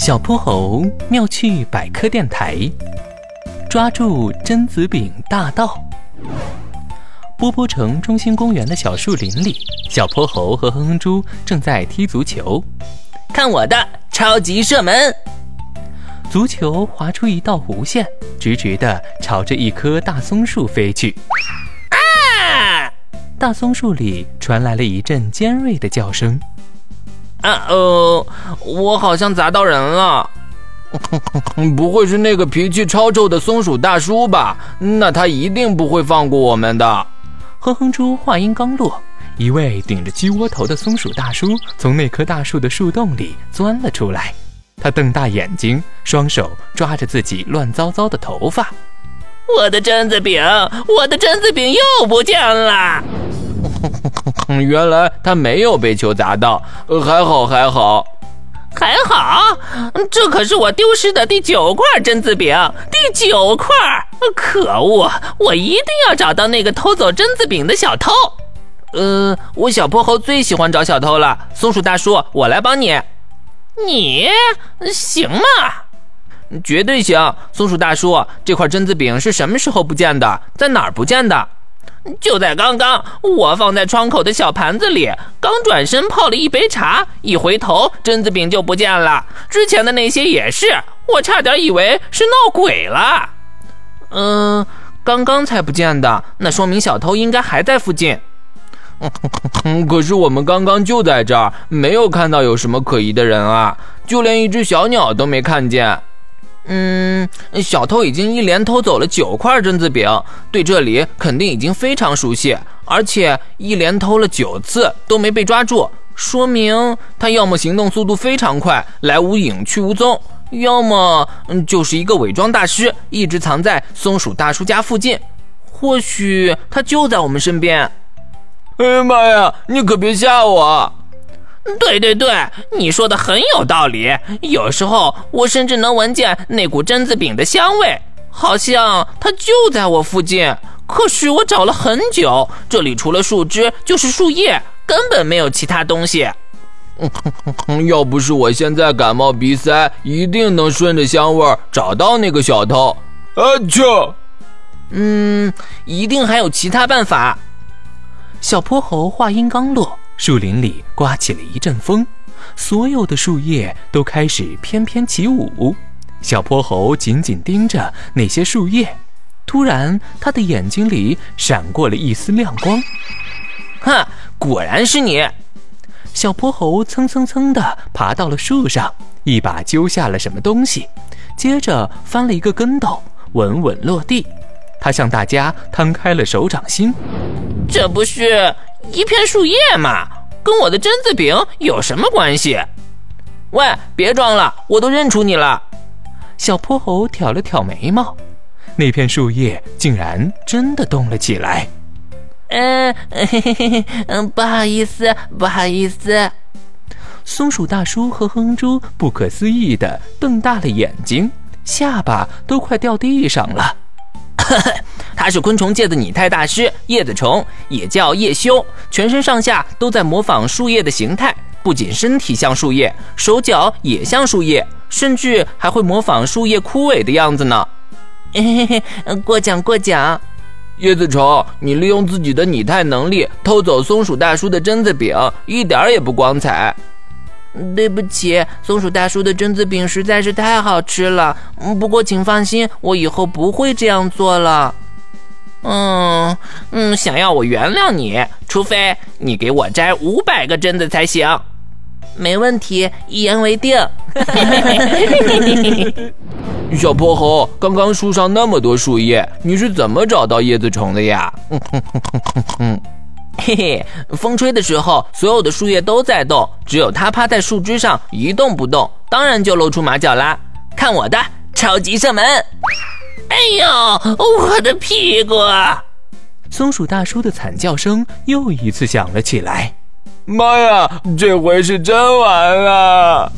小泼猴妙趣百科电台，抓住榛子饼大盗。波波城中心公园的小树林里，小泼猴和哼哼猪正在踢足球。看我的超级射门！足球划出一道弧线，直直的朝着一棵大松树飞去。啊！大松树里传来了一阵尖锐的叫声。啊呃，我好像砸到人了，不会是那个脾气超臭的松鼠大叔吧？那他一定不会放过我们的。哼哼猪话音刚落，一位顶着鸡窝头的松鼠大叔从那棵大树的树洞里钻了出来，他瞪大眼睛，双手抓着自己乱糟糟的头发。我的榛子饼，我的榛子饼又不见了。原来他没有被球砸到，还好还好，还好。这可是我丢失的第九块榛子饼，第九块！可恶，我一定要找到那个偷走榛子饼的小偷。呃，我小泼猴最喜欢找小偷了。松鼠大叔，我来帮你。你行吗？绝对行。松鼠大叔，这块榛子饼是什么时候不见的？在哪儿不见的？就在刚刚，我放在窗口的小盘子里，刚转身泡了一杯茶，一回头，榛子饼就不见了。之前的那些也是，我差点以为是闹鬼了。嗯，刚刚才不见的，那说明小偷应该还在附近。可是我们刚刚就在这儿，没有看到有什么可疑的人啊，就连一只小鸟都没看见。嗯，嗯小偷已经一连偷走了九块榛子饼，对这里肯定已经非常熟悉，而且一连偷了九次都没被抓住，说明他要么行动速度非常快，来无影去无踪，要么嗯就是一个伪装大师，一直藏在松鼠大叔家附近，或许他就在我们身边。哎呀妈呀，你可别吓我！对对对，你说的很有道理。有时候我甚至能闻见那股榛子饼的香味，好像它就在我附近。可是我找了很久，这里除了树枝就是树叶，根本没有其他东西。要不是我现在感冒鼻塞，一定能顺着香味找到那个小偷。啊啾！嗯，一定还有其他办法。小泼猴话音刚落。树林里刮起了一阵风，所有的树叶都开始翩翩起舞。小泼猴紧紧盯着那些树叶，突然，他的眼睛里闪过了一丝亮光。哈，果然是你！小泼猴蹭蹭蹭地爬到了树上，一把揪下了什么东西，接着翻了一个跟斗，稳稳落地。他向大家摊开了手掌心，这不是。一片树叶嘛，跟我的榛子饼有什么关系？喂，别装了，我都认出你了。小泼猴挑了挑眉毛，那片树叶竟然真的动了起来。嗯，嗯，不好意思，不好意思。松鼠大叔和哼猪不可思议地瞪大了眼睛，下巴都快掉地上了。他是昆虫界的拟态大师，叶子虫。也叫叶修，全身上下都在模仿树叶的形态，不仅身体像树叶，手脚也像树叶，甚至还会模仿树叶枯萎的样子呢。嘿嘿嘿，过奖过奖。叶子虫，你利用自己的拟态能力偷走松鼠大叔的榛子饼，一点也不光彩。对不起，松鼠大叔的榛子饼实在是太好吃了。不过请放心，我以后不会这样做了。嗯嗯，想要我原谅你，除非你给我摘五百个榛子才行。没问题，一言为定。小泼猴，刚刚树上那么多树叶，你是怎么找到叶子虫的呀？嘿嘿，风吹的时候，所有的树叶都在动，只有它趴在树枝上一动不动，当然就露出马脚啦。看我的超级射门！哎呦，我的屁股！松鼠大叔的惨叫声又一次响了起来。妈呀，这回是真完了！